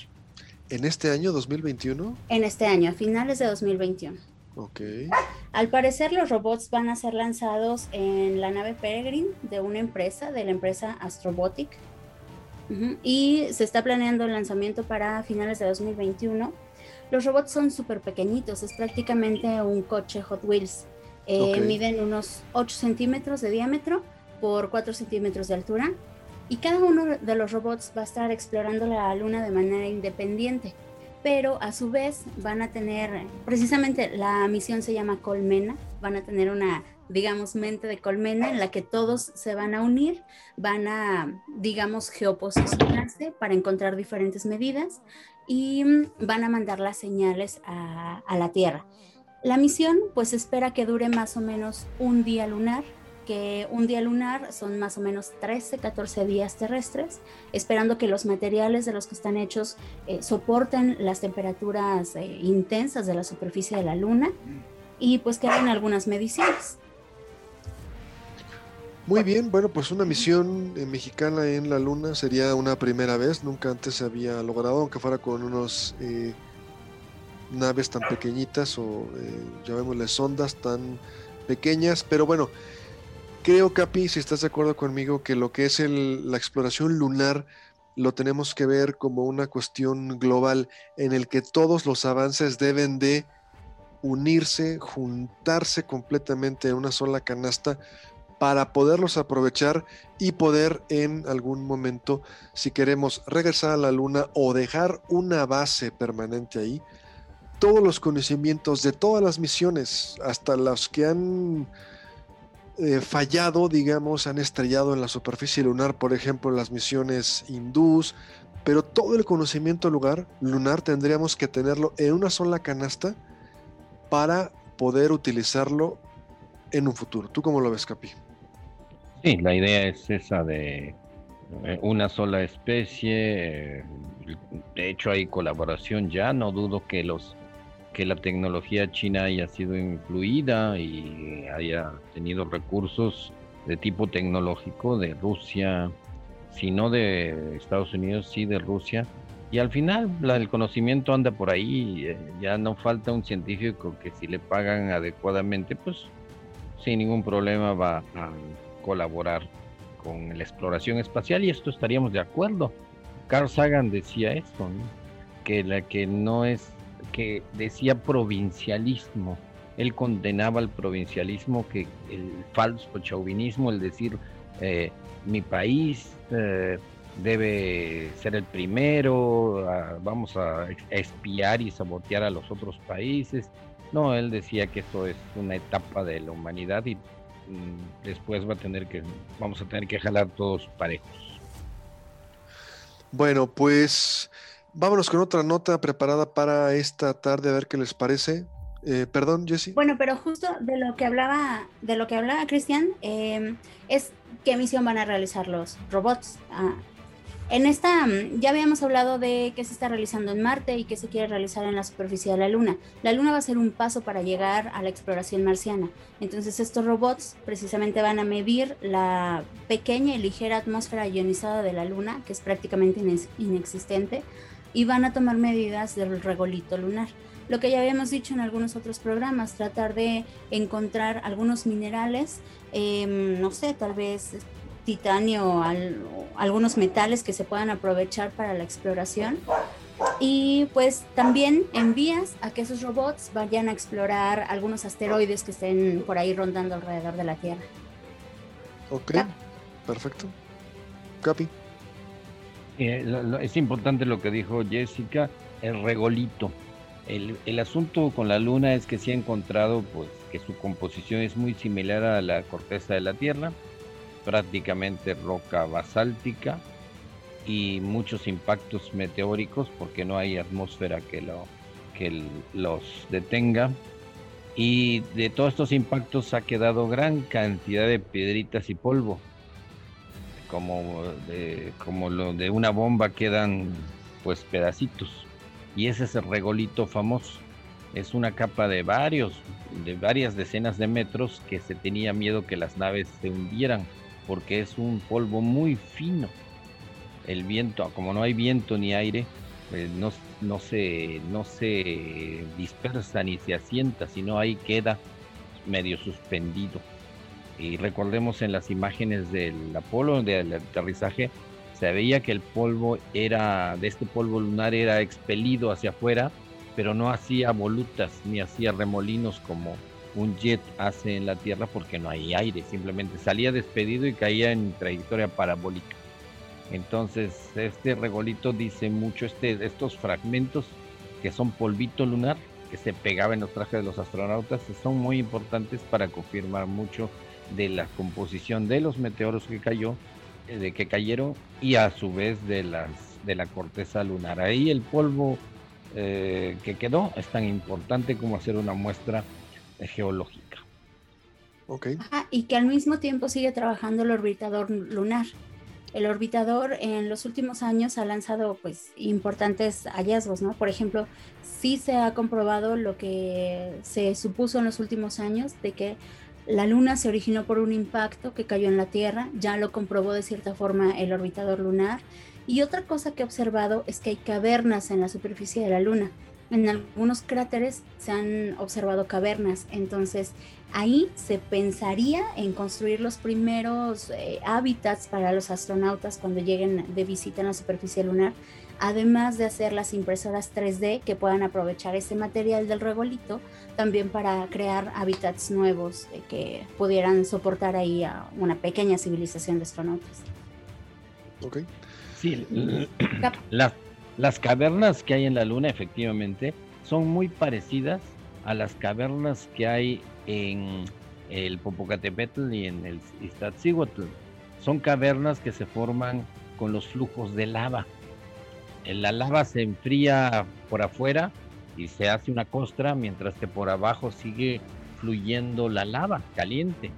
Speaker 1: ¿En este año 2021?
Speaker 2: En este año, a finales de 2021. Al parecer los robots van a ser lanzados en la nave Peregrine de una empresa, de la empresa Astrobotic. Y se está planeando el lanzamiento para finales de 2021. Los robots son súper pequeñitos, es prácticamente un coche Hot Wheels. Eh, miden unos 8 centímetros de diámetro por 4 centímetros de altura. Y cada uno de los robots va a estar explorando la luna de manera independiente pero a su vez van a tener, precisamente la misión se llama Colmena, van a tener una, digamos, mente de colmena en la que todos se van a unir, van a, digamos, geoposicionarse para encontrar diferentes medidas y van a mandar las señales a, a la Tierra. La misión pues espera que dure más o menos un día lunar que un día lunar son más o menos 13, 14 días terrestres, esperando que los materiales de los que están hechos eh, soporten las temperaturas eh, intensas de la superficie de la luna y pues que hagan algunas mediciones.
Speaker 1: Muy bien, bueno, pues una misión eh, mexicana en la luna sería una primera vez, nunca antes se había logrado, aunque fuera con unos naves tan pequeñitas o llamémosle sondas tan pequeñas, pero bueno, Creo, Capi, si estás de acuerdo conmigo, que lo que es la exploración lunar lo tenemos que ver como una cuestión global en el que todos los avances deben de unirse, juntarse completamente en una sola canasta para poderlos aprovechar y poder en algún momento, si queremos regresar a la luna o dejar una base permanente ahí, todos los conocimientos de todas las misiones, hasta los que han eh, fallado, digamos, han estrellado en la superficie lunar, por ejemplo, las misiones hindús, pero todo el conocimiento lugar, lunar tendríamos que tenerlo en una sola canasta para poder utilizarlo en un futuro. ¿Tú cómo lo ves, Capi?
Speaker 3: Sí, la idea es esa de eh, una sola especie. Eh, de hecho, hay colaboración ya. No dudo que los que la tecnología china haya sido influida y haya tenido recursos de tipo tecnológico de Rusia, si no de Estados Unidos, sí de Rusia. Y al final el conocimiento anda por ahí, eh, ya no falta un científico que si le pagan adecuadamente, pues sin ningún problema va a colaborar con la exploración espacial y esto estaríamos de acuerdo. Carl Sagan decía esto, que la que no es, que decía provincialismo. Él condenaba el provincialismo, que el falso chauvinismo, el decir eh, mi país eh, debe ser el primero, vamos a espiar y sabotear a los otros países. No, él decía que esto es una etapa de la humanidad y mm, después va a tener que, vamos a tener que jalar todos parejos.
Speaker 1: Bueno, pues vámonos con otra nota preparada para esta tarde, a ver qué les parece. Eh, perdón, Jesse.
Speaker 2: Bueno, pero justo de lo que hablaba, de lo que hablaba Cristian, em, es qué misión van a realizar los robots. Ah, en esta, mm, ya habíamos hablado de qué se está realizando en Marte y qué se quiere realizar en la superficie de la Luna. La Luna va a ser un paso para llegar a la exploración marciana. Entonces estos robots precisamente van a medir la pequeña y ligera atmósfera ionizada de la Luna, que es prácticamente inexistente, y van a tomar medidas del regolito lunar. Lo que ya habíamos dicho en algunos otros programas, tratar de encontrar algunos minerales, em, no sé, tal vez titanio o algunos metales que se puedan aprovechar para la exploración. Y pues también envías a que esos robots vayan a explorar algunos asteroides que estén por ahí rondando alrededor de la Tierra.
Speaker 1: Ok, perfecto. Capi.
Speaker 3: Eh, es importante lo que dijo Jessica, el regolito. El, asunto con la Luna es que se ha encontrado pues, que su composición es muy similar a la corteza de la Tierra prácticamente roca basáltica y muchos impactos meteóricos porque no hay atmósfera que, que los detenga. Y de todos estos impactos ha quedado gran cantidad de piedritas y polvo. Como como lo de una bomba quedan pues pedacitos. Y ese es el regolito famoso. Es una capa de varios, de varias decenas de metros que se tenía miedo que las naves se hundieran porque es un polvo muy fino. El viento, como no hay viento ni aire, pues no, no, se, no se dispersa ni se asienta, sino ahí queda medio suspendido. Y recordemos en las imágenes del Apolo, del aterrizaje, se veía que el polvo era, de este polvo lunar era expelido hacia afuera, pero no hacía volutas ni hacía remolinos como un jet hace en la Tierra porque no hay aire, simplemente salía despedido y caía en trayectoria parabólica. Entonces, este regolito dice mucho, este, estos fragmentos que son polvito lunar, que se pegaba en los trajes de los astronautas, son muy importantes para confirmar mucho de la composición de los meteoros que cayó, eh, de que cayeron, y a su vez de las de la corteza lunar. Ahí el polvo eh, que quedó es tan importante como hacer una muestra geológica.
Speaker 1: Okay.
Speaker 2: y que al mismo tiempo sigue trabajando el orbitador lunar. El orbitador en los últimos años ha lanzado pues importantes hallazgos, ¿no? Por ejemplo, sí se ha comprobado lo que se supuso en los últimos años de que la Luna se originó por un impacto que cayó en la Tierra, ya lo comprobó de cierta forma el orbitador lunar. Y otra cosa que he observado es que hay cavernas en la superficie de la Luna en algunos cráteres se han observado cavernas, entonces ahí se pensaría en construir los primeros eh, hábitats para los astronautas cuando lleguen de visita en la superficie lunar, además de hacer las impresoras 3D que puedan aprovechar ese material del regolito también para crear hábitats nuevos eh, que pudieran soportar ahí a una pequeña civilización de astronautas.
Speaker 1: Ok.
Speaker 3: Sí, la, las cavernas que hay en la Luna, efectivamente, son muy parecidas a las cavernas que hay en el Popocatépetl y en el Iztaccíhuatl. Son cavernas que se forman con los flujos de lava. La lava se enfría por afuera y se hace una costra, mientras que por abajo sigue fluyendo la lava caliente.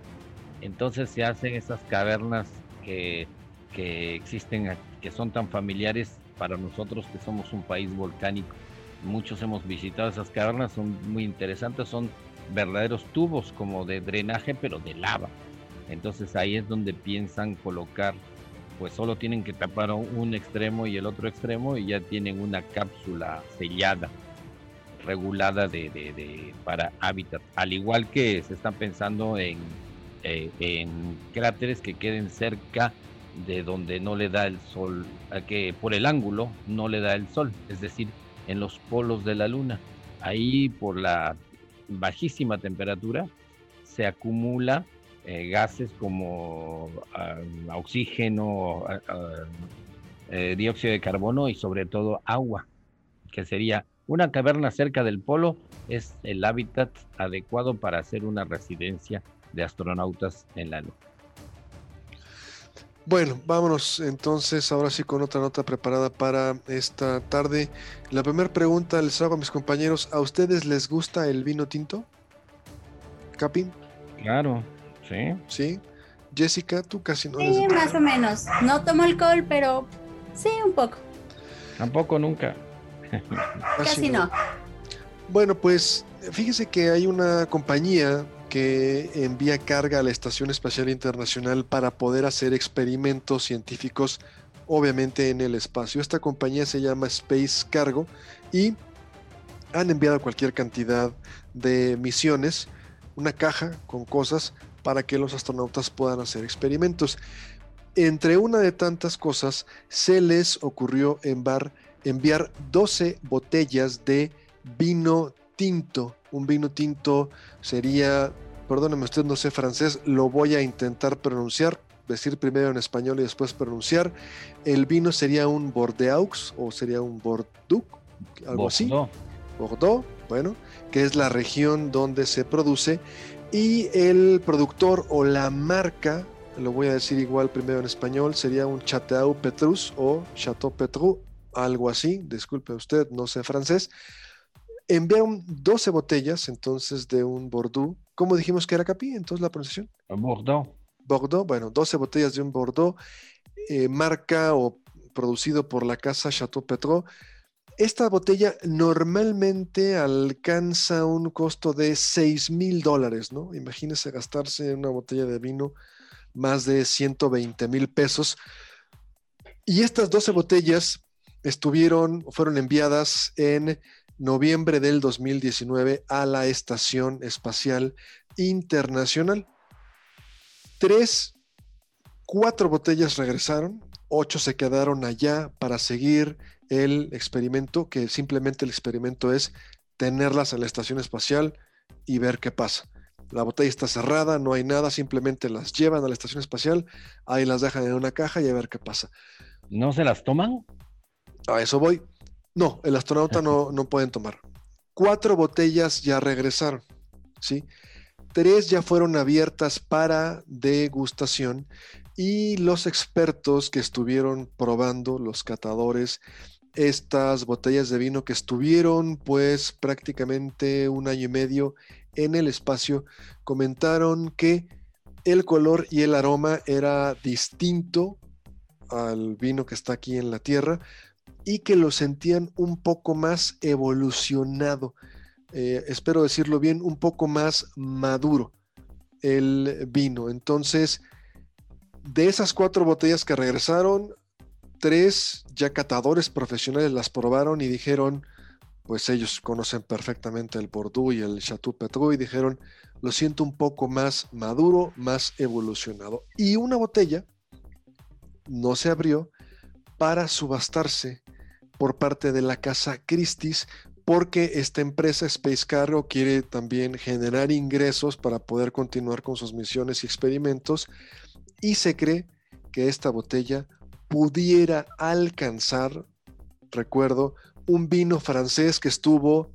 Speaker 3: Entonces se hacen esas cavernas que, que existen, que son tan familiares para nosotros que somos un país volcánico muchos hemos visitado esas cavernas, son muy interesantes, son verdaderos tubos como de drenaje, pero de lava. Entonces ahí es donde piensan colocar, pues solo tienen que tapar un extremo y el otro extremo y ya tienen una cápsula sellada, regulada de, para hábitat. Al igual que se están pensando en, eh, en cráteres que queden cerca de donde no le da el sol, que por el ángulo no le da el sol, es decir, en los polos de la luna. Ahí por la bajísima temperatura se acumula eh, gases como ah, oxígeno, ah, ah, eh, dióxido de carbono y sobre todo agua, que sería una caverna cerca del polo, es el hábitat adecuado para hacer una residencia de astronautas en la Luna.
Speaker 1: Bueno, vámonos entonces ahora sí con otra nota preparada para esta tarde. La primera pregunta les hago a mis compañeros, ¿a ustedes les gusta el vino tinto? Capi.
Speaker 3: Claro, sí.
Speaker 1: Sí. Jessica, tú casi no.
Speaker 2: Sí, más o menos. No tomo alcohol, pero sí, un poco.
Speaker 3: Tampoco nunca.
Speaker 2: casi no.
Speaker 1: Bueno, pues fíjese que hay una compañía que envía carga a la Estación Espacial Internacional para poder hacer experimentos científicos, obviamente en el espacio. Esta compañía se llama Space Cargo y han enviado cualquier cantidad de misiones, una caja con cosas para que los astronautas puedan hacer experimentos. Entre una de tantas cosas, se les ocurrió enviar 12 botellas de vino tinto. Un vino tinto sería perdóneme usted, no sé francés, lo voy a intentar pronunciar, decir primero en español y después pronunciar. El vino sería un Bordeaux o sería un Bordeaux, algo así. Bordeaux, bueno, que es la región donde se produce. Y el productor o la marca, lo voy a decir igual primero en español, sería un Chateau Petrus o Chateau Petrus, algo así, disculpe usted, no sé francés. Enviaron 12 botellas entonces de un Bordeaux ¿Cómo dijimos que era Capi? Entonces la pronunciación.
Speaker 3: Bordeaux.
Speaker 1: Bordeaux, bueno, 12 botellas de un Bordeaux, eh, marca o producido por la casa Chateau Petrot. Esta botella normalmente alcanza un costo de 6 mil dólares, ¿no? Imagínese gastarse en una botella de vino más de 120 mil pesos. Y estas 12 botellas estuvieron, fueron enviadas en noviembre del 2019 a la Estación Espacial Internacional. Tres, cuatro botellas regresaron, ocho se quedaron allá para seguir el experimento, que simplemente el experimento es tenerlas en la estación espacial y ver qué pasa. La botella está cerrada, no hay nada, simplemente las llevan a la estación espacial, ahí las dejan en una caja y a ver qué pasa.
Speaker 3: ¿No se las toman?
Speaker 1: A eso voy. No, el astronauta no, no pueden tomar. Cuatro botellas ya regresaron, ¿sí? Tres ya fueron abiertas para degustación y los expertos que estuvieron probando, los catadores, estas botellas de vino que estuvieron pues prácticamente un año y medio en el espacio, comentaron que el color y el aroma era distinto al vino que está aquí en la Tierra, y que lo sentían un poco más evolucionado, eh, espero decirlo bien, un poco más maduro el vino. Entonces, de esas cuatro botellas que regresaron, tres ya catadores profesionales las probaron y dijeron, pues ellos conocen perfectamente el Bordeaux y el Chateau Petrou y dijeron, lo siento un poco más maduro, más evolucionado. Y una botella no se abrió para subastarse por parte de la casa Christie's porque esta empresa Space Cargo quiere también generar ingresos para poder continuar con sus misiones y experimentos y se cree que esta botella pudiera alcanzar, recuerdo, un vino francés que estuvo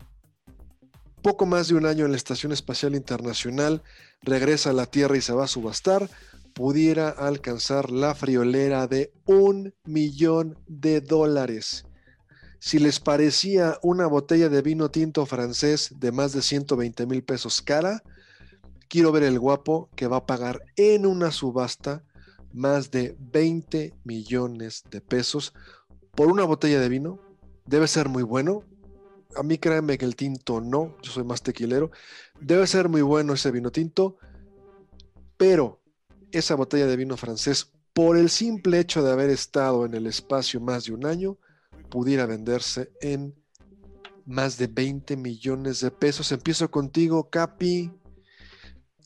Speaker 1: poco más de un año en la Estación Espacial Internacional, regresa a la Tierra y se va a subastar, pudiera alcanzar la friolera de un millón de dólares. Si les parecía una botella de vino tinto francés de más de 120 mil pesos cara, quiero ver el guapo que va a pagar en una subasta más de 20 millones de pesos por una botella de vino. Debe ser muy bueno, A mí créanme que el tinto no, yo soy más tequilero. Debe ser muy bueno ese vino tinto, pero esa botella de vino francés, por el simple hecho de haber estado en el espacio más de un año, pudiera venderse en más de 20 millones de pesos. Empiezo contigo, Capi.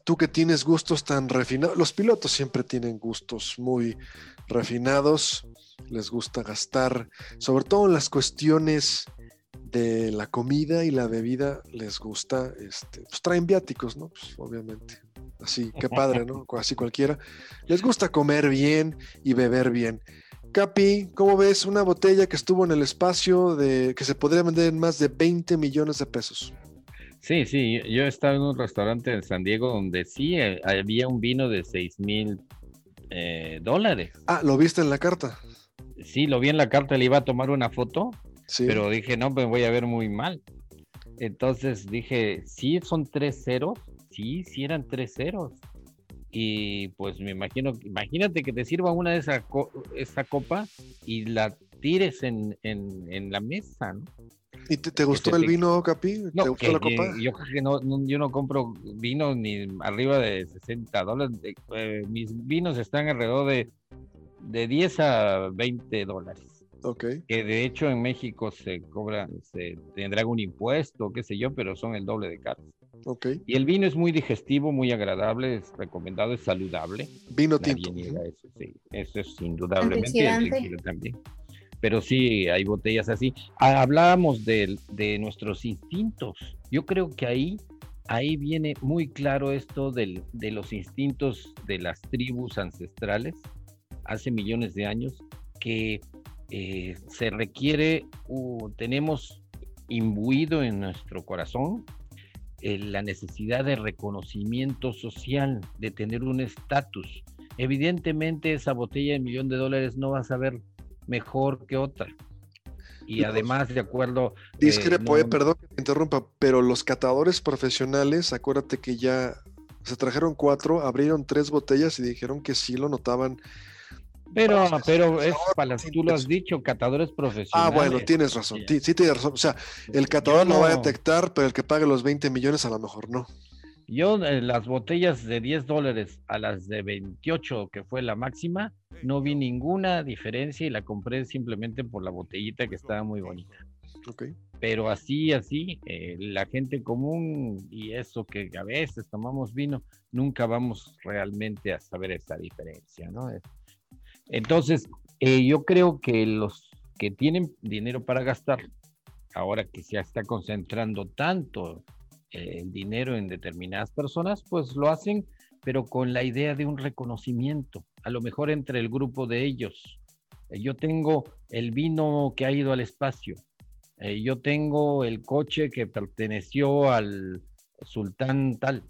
Speaker 1: Tú que tienes gustos tan refinados, los pilotos siempre tienen gustos muy refinados, les gusta gastar, sobre todo en las cuestiones de la comida y la bebida, les gusta, este, pues traen viáticos, ¿no? Pues obviamente, así, qué padre, ¿no? Así cualquiera. Les gusta comer bien y beber bien. Capi, ¿cómo ves una botella que estuvo en el espacio de que se podría vender en más de 20 millones de pesos?
Speaker 3: Sí, sí, yo estaba en un restaurante en San Diego donde sí eh, había un vino de 6 mil eh, dólares.
Speaker 1: Ah, ¿lo viste en la carta?
Speaker 3: Sí, lo vi en la carta, le iba a tomar una foto, sí. pero dije, no, me voy a ver muy mal. Entonces dije, sí, son tres ceros, sí, sí eran tres ceros. Y pues me imagino, imagínate que te sirva una de esa, esa copa y la tires en, en, en la mesa, ¿no?
Speaker 1: ¿Y te, gustó el vino, Capi?
Speaker 3: No,
Speaker 1: ¿Te
Speaker 3: gustó la copa? Yo, que no, yo no compro vino ni arriba de 60 dólares. Eh, mis vinos están alrededor de, de 10 a 20 dólares.
Speaker 1: Ok.
Speaker 3: Que de hecho en México se cobra, se tendrá un impuesto, qué sé yo, pero son el doble de caros.
Speaker 1: Ok.
Speaker 3: Y el vino es muy digestivo, muy agradable, es recomendado, es saludable.
Speaker 1: Vino tinto.
Speaker 3: Eso, sí, eso es indudablemente. El también pero sí hay botellas así. Ah, hablábamos de, de, nuestros instintos. Yo creo que ahí, ahí viene muy claro esto del, de los instintos de las tribus ancestrales hace millones de años, que eh, se requiere, uh, tenemos imbuido en nuestro corazón eh, la necesidad de reconocimiento social, de tener un estatus. Evidentemente esa botella de millón de dólares no va a saber mejor que otra. Y además, de acuerdo.
Speaker 1: Discrepo, eh, perdón que te interrumpa, pero los catadores profesionales, acuérdate que ya se trajeron cuatro, abrieron tres botellas y dijeron que sí lo notaban.
Speaker 3: Pero, pero es para tú lo has dicho, catadores profesionales.
Speaker 1: Ah, bueno, tienes razón, sí, sí tienes razón. O sea, el catador no, va a detectar, pero el que pague los 20 millones a lo mejor no.
Speaker 3: Yo, eh, las botellas de 10 dólares a las de 28, que fue la máxima, no vi ninguna diferencia y la compré simplemente por la botellita que estaba muy bonita.
Speaker 1: Okay.
Speaker 3: Pero así, así, eh, la gente común y eso que a veces tomamos vino, nunca vamos realmente a saber esa diferencia, ¿no? Entonces, eh, yo creo que los que tienen dinero para gastar, ahora que se está concentrando tanto el dinero en determinadas personas, pues lo hacen, pero con la idea de un reconocimiento, a lo mejor entre el grupo de ellos. Eh, yo tengo el vino que ha ido al espacio, eh, yo tengo el coche que perteneció al sultán tal.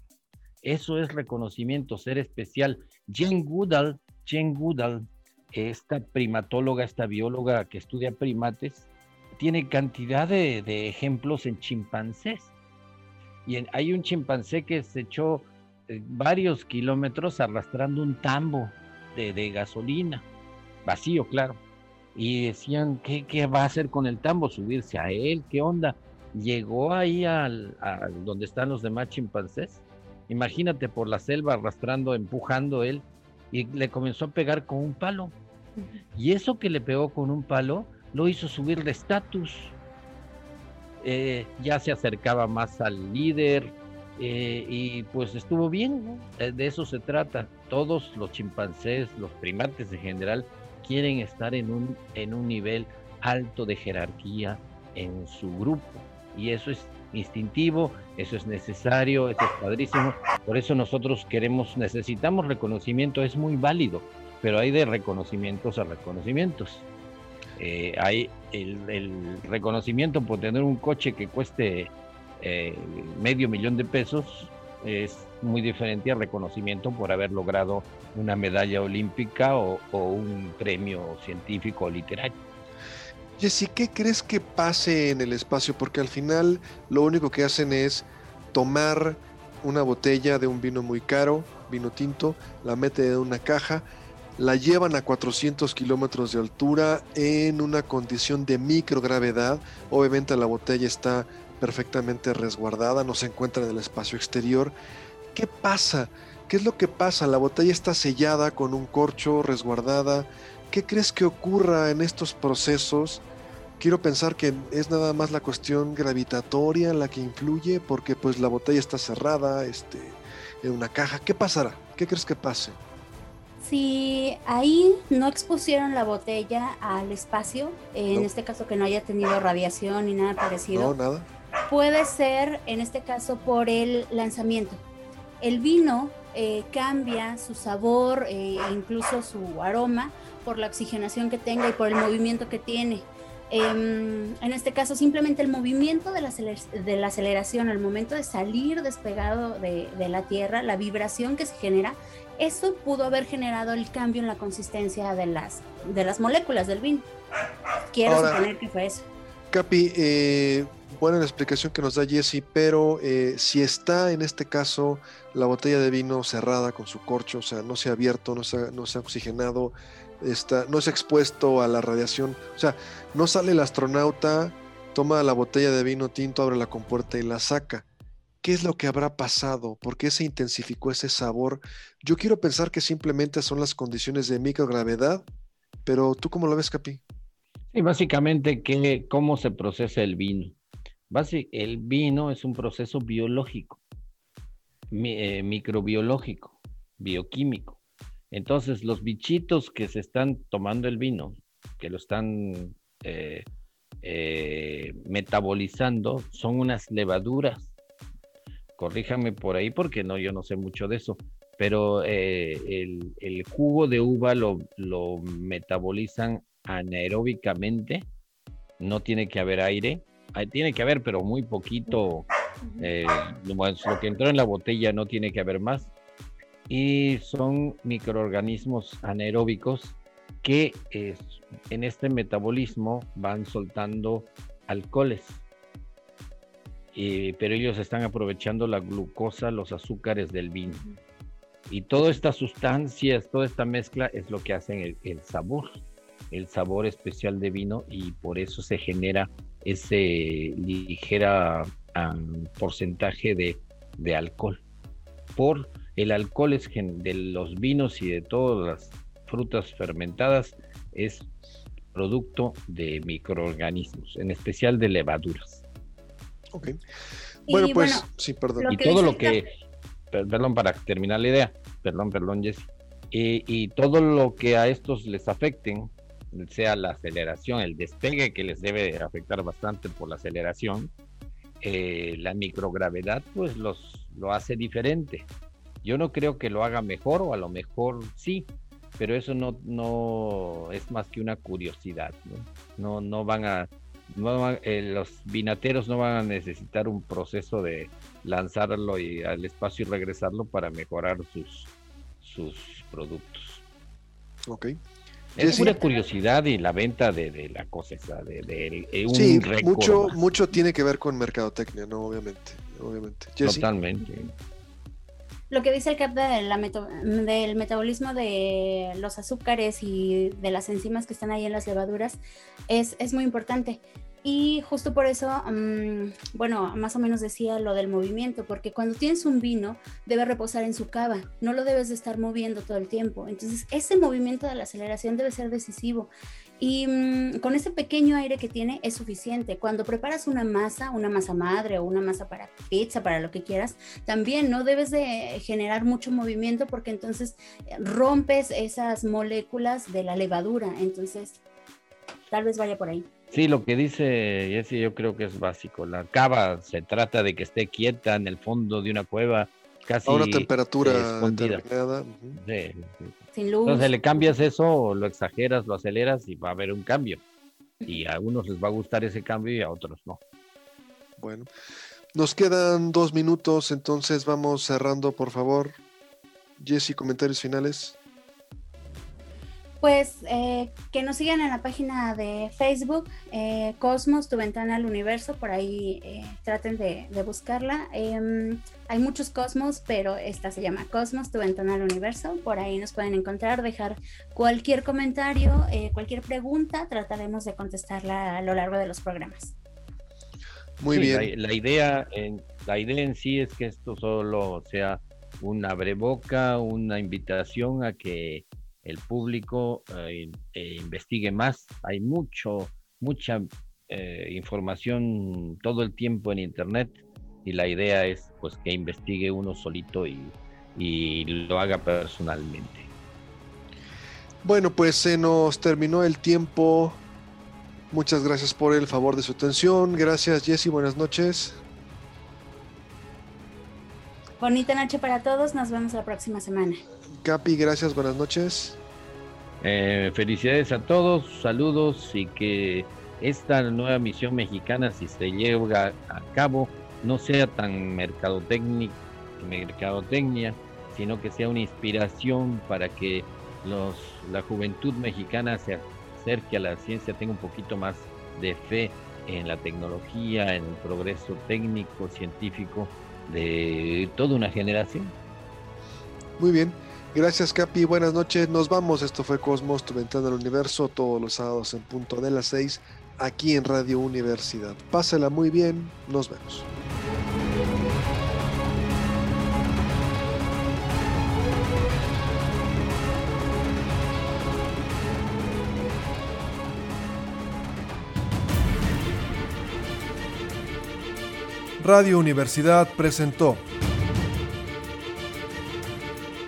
Speaker 3: Eso es reconocimiento, ser especial. Jane Goodall, Jane Goodall, esta primatóloga, esta bióloga que estudia primates, tiene cantidad de, de ejemplos en chimpancés y hay un chimpancé que se echó eh, varios kilómetros arrastrando un tambo de, gasolina, vacío, claro. Y decían, ¿qué, ¿qué, va a hacer con el tambo? ¿Subirse a él? ¿Qué onda? Llegó ahí al, donde están los demás chimpancés. Imagínate por la selva arrastrando, empujando él, y le comenzó a pegar con un palo. Y eso que le pegó con un palo lo hizo subir de estatus eh, ya se acercaba más al líder eh, y pues estuvo bien, eh, de eso se trata. Todos los chimpancés, los primates en general, quieren estar en un, en un nivel alto de jerarquía en su grupo y eso es instintivo, eso es necesario, eso es padrísimo. Por eso nosotros queremos, necesitamos reconocimiento, es muy válido, pero hay de reconocimientos a reconocimientos. Eh, hay el, reconocimiento por tener un coche que cueste eh, medio millón de pesos es muy diferente al reconocimiento por haber logrado una medalla olímpica o, un premio científico o literario.
Speaker 1: Jessy, ¿qué crees que pase en el espacio? Porque al final lo único que hacen es tomar una botella de un vino muy caro, vino tinto, la mete en una caja la llevan a 400 kilómetros de altura en una condición de microgravedad. Obviamente la botella está perfectamente resguardada, no se encuentra en el espacio exterior. ¿Qué pasa? ¿Qué es lo que pasa? La botella está sellada con un corcho, resguardada. ¿Qué crees que ocurra en estos procesos? Quiero pensar que es nada más la cuestión gravitatoria la que influye, porque pues la botella está cerrada, este, en una caja. ¿Qué pasará? ¿Qué crees que pase?
Speaker 2: Si ahí no expusieron la botella al espacio, en este caso que no haya tenido radiación ni nada parecido,
Speaker 1: no, nada.
Speaker 2: puede ser en este caso por el lanzamiento. El vino eh, cambia su sabor e incluso su aroma por la oxigenación que tenga y por el movimiento que tiene. Em, en este caso, simplemente el movimiento de la, de la aceleración al momento de salir despegado de, de, la Tierra, la vibración que se genera, eso pudo haber generado el cambio en la consistencia de las, de las moléculas del vino. Quiero suponer que fue eso.
Speaker 1: Capi, eh, buena la explicación que nos da Jesse, pero eh, si está en este caso la botella de vino cerrada con su corcho, o sea, no se ha abierto, no se no se ha oxigenado, está, no es expuesto a la radiación, o sea, no sale el astronauta, toma la botella de vino tinto, abre la compuerta y la saca ¿Qué es lo que habrá pasado? ¿Por qué se intensificó ese sabor? Yo quiero pensar que simplemente son las condiciones de microgravedad, pero ¿tú cómo lo ves, Capi?
Speaker 3: Sí, básicamente, ¿qué, ¿cómo se procesa el vino? el vino es un proceso biológico, eh, microbiológico, bioquímico. Entonces, los bichitos que se están tomando el vino, que lo están eh, eh, metabolizando, son unas levaduras corríjame por ahí porque no, yo no sé mucho de eso, pero eh, el, jugo de uva lo, lo, metabolizan anaeróbicamente, no tiene que haber aire, tiene que haber, pero muy poquito, eh, lo que entró en la botella no tiene que haber más, y son microorganismos anaeróbicos que en este metabolismo van soltando alcoholes eh, pero ellos están aprovechando la glucosa, los azúcares del vino. Y todas estas sustancias, toda esta mezcla es lo que hacen el, sabor, el sabor especial de vino y por eso se genera ese ligera porcentaje de, de, alcohol. Por el alcohol es de los vinos y de todas las frutas fermentadas es producto de microorganismos, en especial de levaduras.
Speaker 1: Ok. Bueno, pues sí, perdón.
Speaker 3: Y todo lo que, perdón, para terminar la idea, perdón, perdón, Jesse. Y, todo lo que a estos les afecten, sea la aceleración, el despegue que les debe afectar bastante por la aceleración, eh, la microgravedad pues los, lo hace diferente. Yo no creo que lo haga mejor o a lo mejor sí, pero eso no, no es más que una curiosidad. No, no, no van a eh, los vinateros no van a necesitar un proceso de lanzarlo y, al espacio y regresarlo para mejorar sus, sus productos.
Speaker 1: Ok.
Speaker 3: Es una curiosidad y la venta de, la cosa de, de, un
Speaker 1: sí, mucho, mucho tiene que ver con mercadotecnia, ¿no? Obviamente, obviamente.
Speaker 3: Totalmente
Speaker 2: lo que dice el CAP del metabolismo de los azúcares y de las enzimas que están ahí en las levaduras es, es muy importante. Y justo por eso, mm, bueno, más o menos decía lo del movimiento, porque cuando tienes un vino debe reposar en su cava, no lo debes de estar moviendo todo el tiempo. Entonces, ese movimiento de la aceleración debe ser decisivo. Y mm, con ese pequeño aire que tiene es suficiente. Cuando preparas una masa, una masa madre o una masa para pizza, para lo que quieras, también no debes de generar mucho movimiento porque entonces eh, rompes esas moléculas de la levadura. Entonces, tal vez vaya por ahí.
Speaker 3: Sí, lo que dice Jesse yo creo que es básico. La cava se trata de que esté quieta en el fondo de una cueva, casi
Speaker 1: a una temperatura determinada.
Speaker 3: Sin luz. Entonces le cambias eso, lo exageras, lo aceleras y va a haber un cambio. Y a algunos les va a gustar ese cambio y a otros no.
Speaker 1: Bueno, nos quedan dos minutos, entonces vamos cerrando, por favor. Jesse, comentarios finales.
Speaker 2: Pues eh, que nos sigan en la página de Facebook, eh, Cosmos, tu ventana al universo, por ahí eh, traten de, buscarla. Em, hay muchos Cosmos, pero esta se llama Cosmos, tu ventana al universo. Por ahí nos pueden encontrar, dejar cualquier comentario, cualquier pregunta, trataremos de contestarla a lo largo de los programas.
Speaker 3: Muy bien. La, idea en, la idea en sí es que esto solo sea un abreboca, una invitación a que el público eh, eh, investigue más. Hay mucho, mucha eh, información todo el tiempo en Internet y la idea es pues que investigue uno solito y, y lo haga personalmente.
Speaker 1: Bueno, pues se nos terminó el tiempo. Muchas gracias por el favor de su atención. Gracias Jesse, buenas noches.
Speaker 2: Bonita noche para todos, nos vemos la próxima semana.
Speaker 1: Capi, gracias, buenas noches.
Speaker 3: Eh, felicidades a todos, saludos y que esta nueva misión mexicana, si se lleva a cabo, no sea tan mercadotecnia, sino que sea una inspiración para que los, la juventud mexicana se acerque a la ciencia, tenga un poquito más de fe en la tecnología, en el progreso técnico, científico de toda una generación.
Speaker 1: Muy bien. Gracias, Capi. Buenas noches. Nos vamos. Esto fue Cosmos, tu ventana al universo, todos los sábados en punto de las 6, aquí en Radio Universidad. Pásela muy bien. Nos vemos. Radio Universidad presentó